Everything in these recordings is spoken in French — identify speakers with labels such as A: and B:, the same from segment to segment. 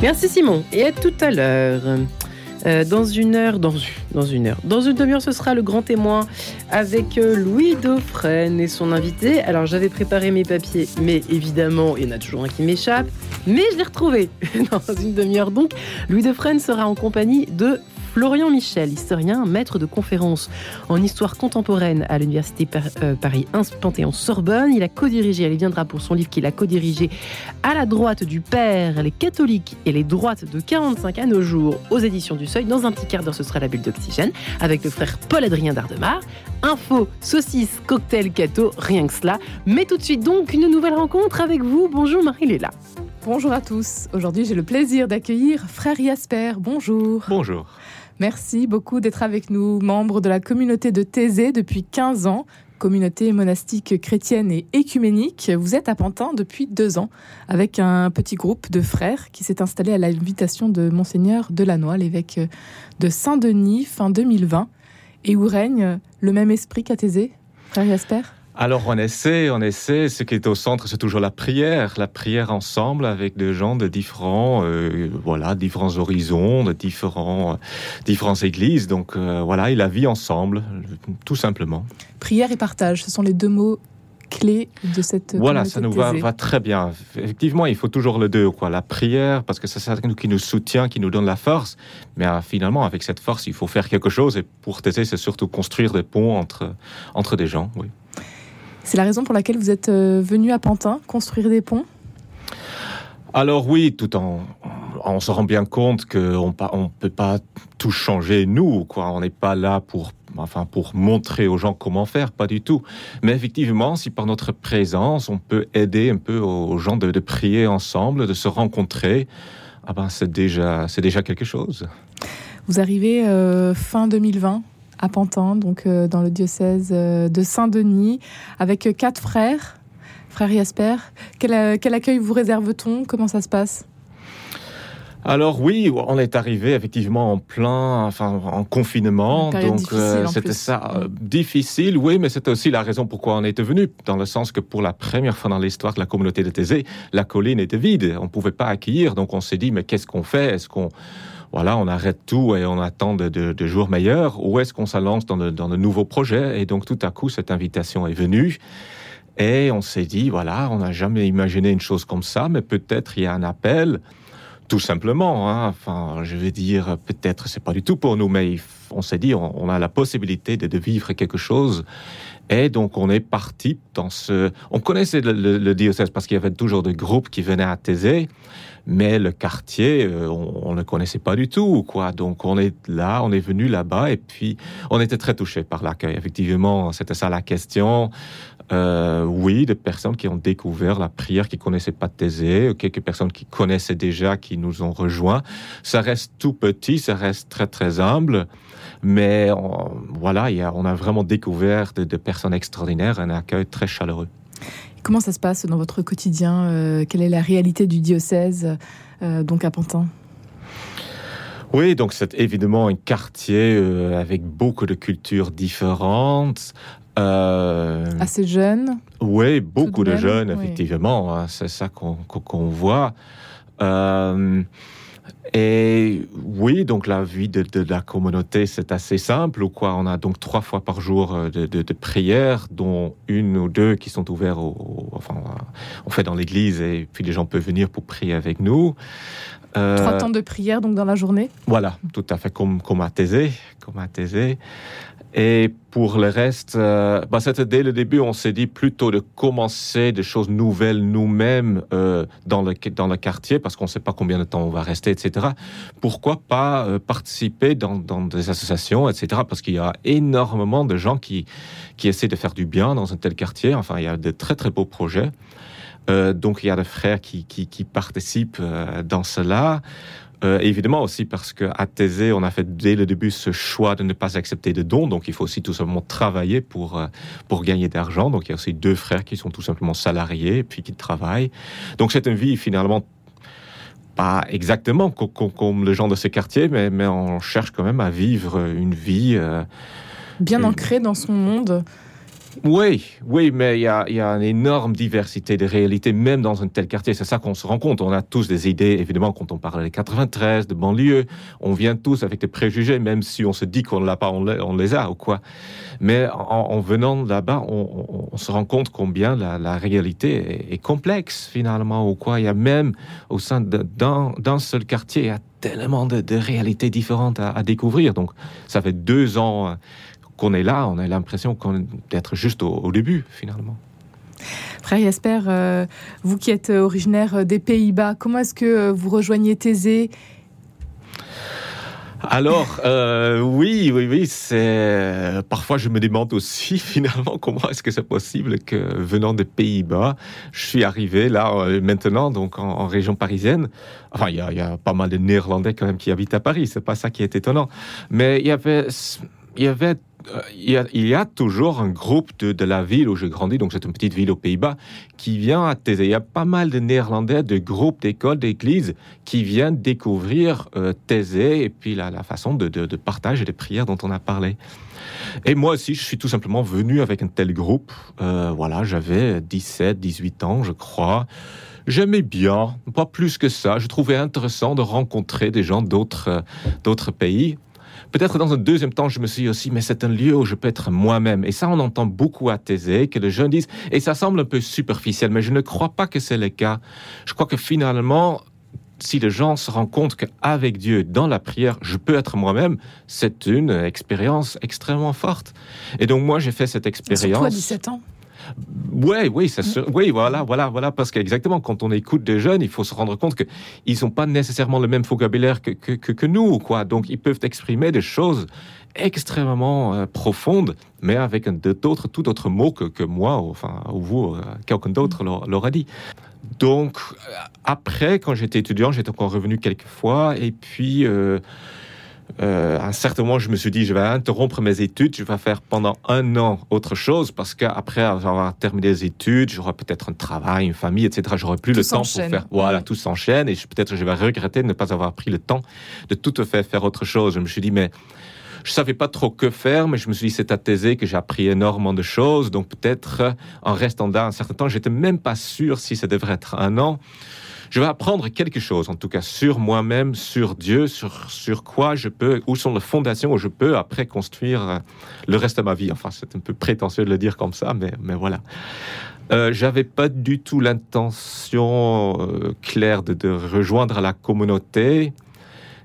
A: Merci Simon et à tout à l'heure. Euh, dans une heure, dans, dans une heure, dans une demi-heure, ce sera le grand témoin avec euh, Louis Dauphren et son invité. Alors j'avais préparé mes papiers, mais évidemment, il y en a toujours un qui m'échappe. Mais je l'ai retrouvé dans une demi-heure. Donc, Louis Dauphren sera en compagnie de Florian Michel, historien, maître de conférences en histoire contemporaine à l'Université euh, Paris 1 Panthéon-Sorbonne. Il a co-dirigé, il viendra pour son livre qu'il a co-dirigé à la droite du père, les catholiques et les droites de 45 à nos jours aux éditions du Seuil. Dans un petit quart d'heure, ce sera la bulle d'oxygène avec le frère Paul-Adrien Dardemar. Info, saucisse, cocktail, cato, rien que cela. Mais tout de suite donc, une nouvelle rencontre avec vous. Bonjour Marie-Léla.
B: Bonjour à tous. Aujourd'hui, j'ai le plaisir d'accueillir frère Jasper. Bonjour.
C: Bonjour.
B: Merci beaucoup d'être avec nous, membre de la communauté de Thésée depuis 15 ans, communauté monastique chrétienne et écuménique. Vous êtes à Pantin depuis deux ans avec un petit groupe de frères qui s'est installé à l'invitation de Monseigneur Delannoy, l'évêque de Saint-Denis, fin 2020, et où règne le même esprit qu'à Thésée, frère Jasper?
C: Alors on essaie, on essaie. Ce qui est au centre, c'est toujours la prière, la prière ensemble avec des gens de différents, euh, voilà, différents horizons, de différents, euh, différentes églises. Donc euh, voilà, et la vie ensemble, tout simplement.
B: Prière et partage, ce sont les deux mots clés de cette
C: voilà ça nous va, va, très bien. Effectivement il faut toujours le deux quoi. La prière parce que c'est ça qui nous soutient qui nous donne la force. Mais finalement avec cette force il faut faire quelque chose. Et pour Thésée c'est surtout construire des ponts entre entre des gens oui
B: c'est la raison pour laquelle vous êtes euh, venu à Pantin construire des ponts?
C: Alors oui, tout en on se rend bien compte qu'on ne peut pas tout changer nous, quoi. On n'est pas là pour enfin pour montrer aux gens comment faire, pas du tout. Mais effectivement, si par notre présence, on peut aider un peu aux gens de, prier ensemble, de se rencontrer, ah ben c'est déjà c'est déjà quelque chose.
B: Vous arrivez euh, fin 2020 à Pantin, donc euh, dans le diocèse euh, de Saint-Denis, avec euh, quatre frères. Frère Jasper, quel, quel accueil vous réserve-t-on? Comment ça se passe?
C: Alors oui, on est arrivé effectivement en plein, enfin en confinement, donc c'était ça difficile, oui, mais c'était aussi la raison pourquoi on était venu, dans le sens que pour la première fois dans l'histoire de la communauté de Thésée, la colline était vide, on pouvait pas accueillir, donc on s'est dit mais qu'est-ce qu'on fait? Est-ce qu'on voilà, on arrête tout et on attend de, jours meilleurs, ou est-ce qu'on s'allance dans de, nouveaux projets? Et donc tout à coup, cette invitation est venue. Et on s'est dit, voilà, on n'a jamais imaginé une chose comme ça, mais peut-être il y a un appel, tout simplement. Hein. Enfin, je vais dire, peut-être c'est pas du tout pour nous, mais on s'est dit, on, a la possibilité de, vivre quelque chose. Et donc on est parti dans ce. On connaissait le, le diocèse parce qu'il y avait toujours des groupes qui venaient à Thésée mais le quartier, euh, on, ne connaissait pas du tout, quoi. Donc on est là, on est venu là-bas, et puis on était très touchés par l'accueil. Effectivement, c'était ça la question. Euh, oui, des personnes qui ont découvert la prière, qui connaissaient pas Thésée, quelques personnes qui connaissaient déjà, qui nous ont rejoints. Ça reste tout petit, ça reste très très humble, mais voilà, y a, on a vraiment découvert des de personnes extraordinaires, un accueil très chaleureux.
B: Comment ça se passe dans votre quotidien euh, Quelle est la réalité du diocèse, euh, donc à Pantin?
C: Oui, donc c'est évidemment un quartier euh, avec beaucoup de cultures différentes.
B: Assez jeune
C: Oui, beaucoup de, jeunes, effectivement. Hein, c'est ça qu'on voit. Et oui, donc la vie de, la communauté, c'est assez simple. Ou quoi On a donc trois fois par jour euh, de, de, prières, dont une ou deux qui sont ouvertes. Au, enfin, on fait dans l'église et puis les gens peuvent venir pour prier avec nous.
B: Euh, trois temps de prière donc dans la journée.
C: Voilà, tout à fait comme comme à Thésée, comme à Thésée. Et pour le reste, euh, bah, c'était dès le début, on s'est dit plutôt de commencer des choses nouvelles nous-mêmes euh, dans, le, dans le quartier, parce qu'on ne sait pas combien de temps on va rester, etc. Pourquoi pas euh, participer dans, dans, des associations, etc. Parce qu'il y a énormément de gens qui, qui essaient de faire du bien dans un tel quartier. Enfin, il y a de très très beaux projets. Euh, donc il y a des frères qui, qui, qui participent euh, dans cela. Euh, évidemment aussi parce qu'à Thésée, on a fait dès le début ce choix de ne pas accepter de dons, donc il faut aussi tout simplement travailler pour, euh, pour gagner d'argent. Donc il y a aussi deux frères qui sont tout simplement salariés et puis qui travaillent. Donc c'est une vie finalement pas exactement comme, le genre de ce quartier, mais, mais on cherche quand même à vivre une vie... Euh,
B: Bien ancrée dans son monde
C: Oui, oui, mais il y a, une énorme diversité de réalités, même dans un tel quartier. C'est ça qu'on se rend compte. On a tous des idées, évidemment, quand on parle des 93, de banlieue, on vient tous avec des préjugés, même si on se dit qu'on ne l'a pas, on les, a ou quoi. Mais en, venant là-bas, on, se rend compte combien la, réalité est, complexe, finalement, ou quoi. Il y a même, au sein d'un seul quartier, il y a tellement de, réalités différentes à, à, découvrir. Donc, ça fait deux ans qu'on est là, on a l'impression d'être juste au, début, finalement.
B: Frère Jasper, euh, vous qui êtes originaire des Pays-Bas, comment est-ce que euh, vous rejoignez Thésée?
C: Alors, euh, oui, oui, oui, c'est. Parfois, je me demande aussi, finalement, comment est-ce que c'est possible que, venant des Pays-Bas, je suis arrivé là, maintenant, donc en, région parisienne. Enfin, il y, y, a pas mal de Néerlandais quand même qui habitent à Paris, c'est pas ça qui est étonnant. Mais il y avait. Il y avait euh, il y, a, toujours un groupe de, la ville où j'ai grandi, donc c'est une petite ville aux Pays-Bas, qui vient à Thésée. Il y a pas mal de Néerlandais, de groupes, d'écoles, d'églises qui viennent découvrir euh, Thésée et puis la, façon de, partage et de prières dont on a parlé. Et moi aussi, je suis tout simplement venu avec un tel groupe. Euh, voilà, j'avais 17, 18 ans, je crois. J'aimais bien, pas plus que ça. Je trouvais intéressant de rencontrer des gens d'autres pays. Peut-être dans un deuxième temps, je me suis dit aussi, mais c'est un lieu où je peux être moi-même. Et ça, on entend beaucoup à Thésée, que les jeunes disent, et ça semble un peu superficiel, mais je ne crois pas que c'est le cas. Je crois que finalement, si les gens se rendent compte qu'avec Dieu, dans la prière, je peux être moi-même, c'est une expérience extrêmement forte. Et donc moi, j'ai fait cette expérience. Surtout
B: à 17 ans
C: oui, oui, c'est sûr. Oui, voilà, voilà, voilà, parce qu'exactement, quand on écoute des jeunes, il faut se rendre compte qu'ils n'ont pas nécessairement le même vocabulaire que, que, que, nous, quoi. Donc, ils peuvent exprimer des choses extrêmement euh, profondes, mais avec d'autres, tout autre mots que, que moi, enfin, ou vous, euh, quelqu'un d'autre l'aura dit. Donc, euh, après, quand j'étais étudiant, j'étais encore revenu quelques fois, et puis euh, à un certain moment, je me suis dit, je vais interrompre mes études, je vais faire pendant un an autre chose, parce qu'après avoir terminé les études, j'aurai peut-être un travail, une famille, etc. J'aurai plus le temps pour faire. Voilà, tout s'enchaîne, et peut-être je vais regretter de ne pas avoir pris le temps de tout faire faire autre chose. Je me suis dit, mais je savais pas trop que faire, mais je me suis dit, c'est à Thésée que j'ai appris énormément de choses, donc peut-être en restant là un certain temps, j'étais même pas sûr si ça devrait être un an je vais apprendre quelque chose, en tout cas sur moi-même, sur Dieu, sur, sur quoi je peux, où sont les fondations où je peux après construire euh, le reste de ma vie. Enfin, c'est un peu prétentieux de le dire comme ça, mais, mais voilà. Euh, j'avais pas du tout l'intention euh, claire de, de, rejoindre la communauté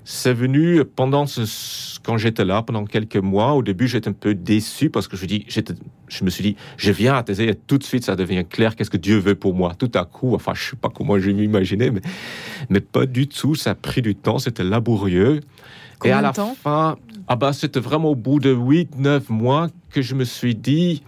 C: c'est venu pendant ce, quand j'étais là, pendant quelques mois. Au début, j'étais un peu déçu parce que je, dis, je me suis dit, je viens à Thésée et tout de suite, ça devient clair qu'est-ce que Dieu veut pour moi? Tout à coup, enfin, je sais pas comment je m'imaginais, mais, mais pas du tout. Ça a pris du temps, c'était laborieux.
B: et à la fin,
C: ah bah, c'était vraiment au bout de 8, 9 mois que je me suis dit,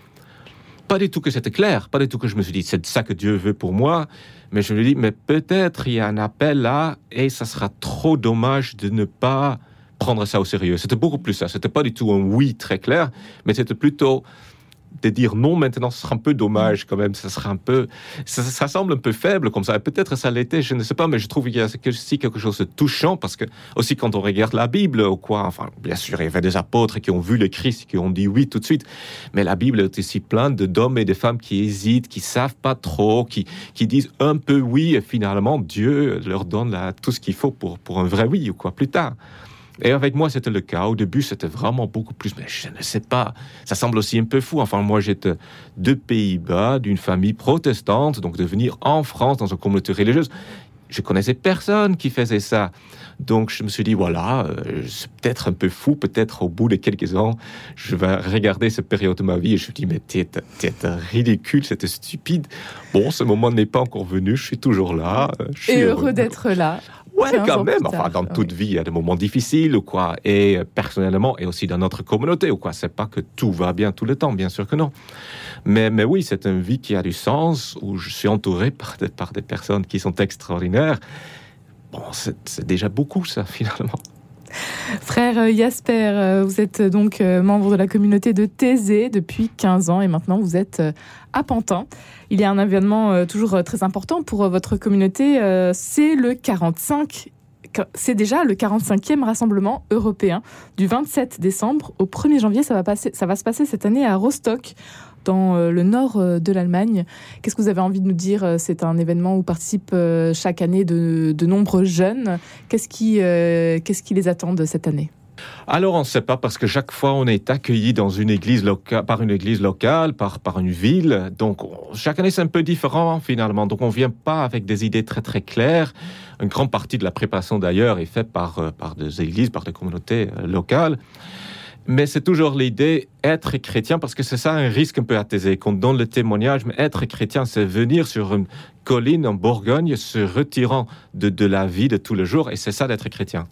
C: pas du tout que c'était clair, pas du tout que je me suis dit, c'est ça que Dieu veut pour moi. Mais je me dis, mais peut-être il y a un appel là et ça sera trop dommage de ne pas prendre ça au sérieux. C'était beaucoup plus ça. C'était pas du tout un oui très clair, mais c'était plutôt de dire non maintenant, ce sera un peu dommage quand même. Ça sera un peu, ça, semble un peu faible comme ça. Peut-être ça l'était, je ne sais pas, mais je trouve qu'il y a aussi quelque chose de touchant parce que aussi quand on regarde la Bible ou quoi, enfin, bien sûr, il y avait des apôtres qui ont vu le Christ, qui ont dit oui tout de suite. Mais la Bible est aussi pleine d'hommes et de femmes qui hésitent, qui savent pas trop, qui, qui disent un peu oui et finalement Dieu leur donne tout ce qu'il faut pour, pour un vrai oui ou quoi plus tard. Et avec moi, c'était le cas. Au début, c'était vraiment beaucoup plus. Mais je ne sais pas. Ça semble aussi un peu fou. Enfin, moi, j'étais de Pays-Bas, d'une famille protestante. Donc, de venir en France dans une communauté religieuse, je connaissais personne qui faisait ça. Donc, je me suis dit, voilà, euh, c'est peut-être un peu fou. Peut-être au bout de quelques ans, je vais regarder cette période de ma vie et je me dis, mais t'es, ridicule, c'était stupide. Bon, ce moment n'est pas encore venu. Je suis toujours là. Je suis
B: et heureux d'être là.
C: Ouais, quand même. Enfin, dans toute vie, il y a des moments difficiles ou quoi. Et euh, personnellement, et aussi dans notre communauté ou quoi. C'est pas que tout va bien tout le temps, bien sûr que non. Mais, mais oui, c'est une vie qui a du sens, où je suis entouré par des, par des personnes qui sont extraordinaires. Bon, c'est déjà beaucoup, ça, finalement.
B: Frère Jasper, euh, vous êtes donc euh, membre de la communauté de Thésée depuis 15 ans et maintenant vous êtes à Pantin. Il y a un événement euh, toujours très important pour votre communauté, c'est le 45 c'est déjà le 45e rassemblement européen du 27 décembre au 1er janvier. Ça va, passer, ça va se passer cette année à Rostock, dans le nord de l'Allemagne. Qu'est-ce que vous avez envie de nous dire C'est un événement où participent chaque année de, nombreux jeunes. Qu'est-ce qui, qu'est-ce qui les attend cette année?
C: Alors on ne sait pas parce que chaque fois on est accueilli dans une église locale, par une église locale, par, par une ville. Donc chaque année c'est un peu différent finalement. Donc on vient pas avec des idées très très claires. Une grande partie de la préparation d'ailleurs est faite par, euh, par des églises, par des communautés euh, locales. Mais c'est toujours l'idée être chrétien, parce que c'est ça un risque un peu athésé, qu'on donne le témoignage, mais être chrétien, c'est venir sur une colline en Bourgogne, se retirant de, de la vie de tous les jours, et c'est ça d'être chrétien.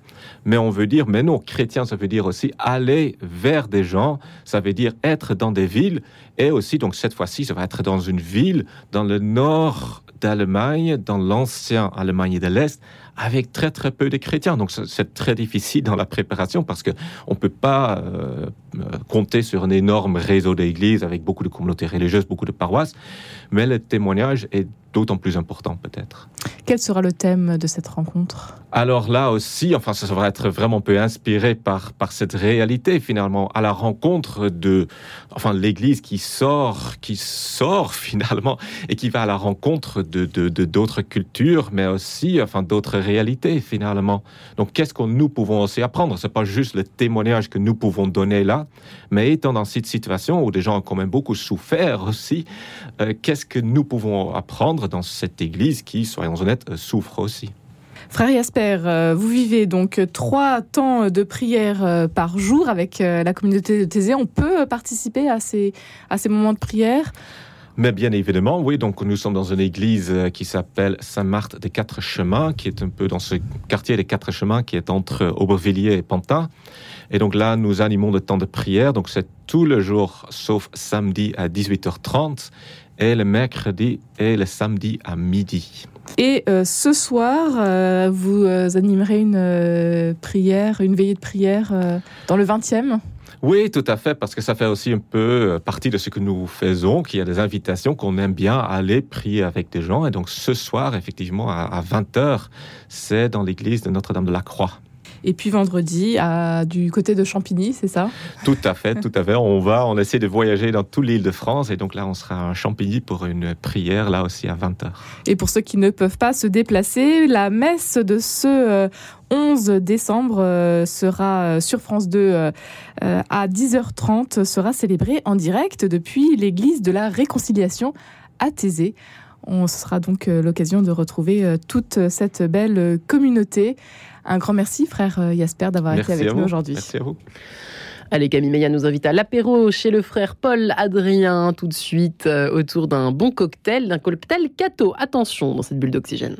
C: Mais on veut dire, mais non, chrétien, ça veut dire aussi aller vers des gens, ça veut dire être dans des villes, et aussi, donc cette fois-ci, ça va être dans une ville dans le nord d'Allemagne, dans l'ancien Allemagne de l'Est, avec très très peu de chrétiens. Donc c'est très difficile dans la préparation parce que on peut pas euh, euh, compter sur un énorme réseau d'églises avec beaucoup de communautés religieuses, beaucoup de paroisses, mais le témoignage est d'autant plus important peut-être.
B: Quel sera le thème de cette rencontre?
C: Alors là aussi, enfin, ça va être vraiment peu inspiré par, par cette réalité finalement, à la rencontre de, enfin, l'Église qui sort, qui sort finalement et qui va à la rencontre de d'autres de, cultures, mais aussi, enfin, d'autres réalités finalement. Donc, qu'est-ce que nous pouvons aussi apprendre? C'est pas juste le témoignage que nous pouvons donner là, mais étant dans cette situation où des gens ont quand même beaucoup souffert aussi, euh, qu'est-ce que nous pouvons apprendre dans cette Église qui, soyons honnêtes, euh, souffre aussi.
B: Frère Jasper, euh, vous vivez donc trois temps de prière euh, par jour avec la communauté de Thésée. On peut participer à ces, à ces moments de prière?
C: Mais bien évidemment, oui, donc nous sommes dans une église qui s'appelle Saint-Marthe des Quatre Chemins, qui est un peu dans ce quartier des Quatre Chemins qui est entre Aubervilliers et Pantin. Et donc là, nous animons le temps de prière, donc c'est tout le jour, sauf samedi à 18h30 et le mercredi et le samedi à midi.
B: Et euh, ce soir, euh, vous euh, animerez une prière, une veillée de prière dans le 20e
C: oui, tout à fait, parce que ça fait aussi un peu partie de ce que nous faisons, qu'il y a des invitations qu'on aime bien aller prier avec des gens. Et donc ce soir, effectivement, à 20h, c'est dans l'église de Notre-Dame de la Croix.
B: Et puis vendredi, à, du côté de Champigny, c'est ça?
C: Tout à fait, tout à fait. On va, on essaie de voyager dans toute l'île de France. Et donc là, on sera à Champigny pour une prière, là aussi à 20h.
B: Et pour ceux qui ne peuvent pas se déplacer, la messe de ce 11 euh, décembre euh, sera euh, sur France 2 à 10h30, sera célébrée en direct depuis l'église de la Réconciliation à Thésée. On sera donc l'occasion de retrouver toute cette belle communauté. Un grand merci, frère euh, Jasper, d'avoir été avec nous aujourd'hui.
C: Merci à vous.
A: Allez, Camille Meillat nous invite à l'apéro chez le frère Paul Adrien, tout de suite, euh, autour d'un bon cocktail, d'un cocktail Cato. Attention dans cette bulle d'oxygène.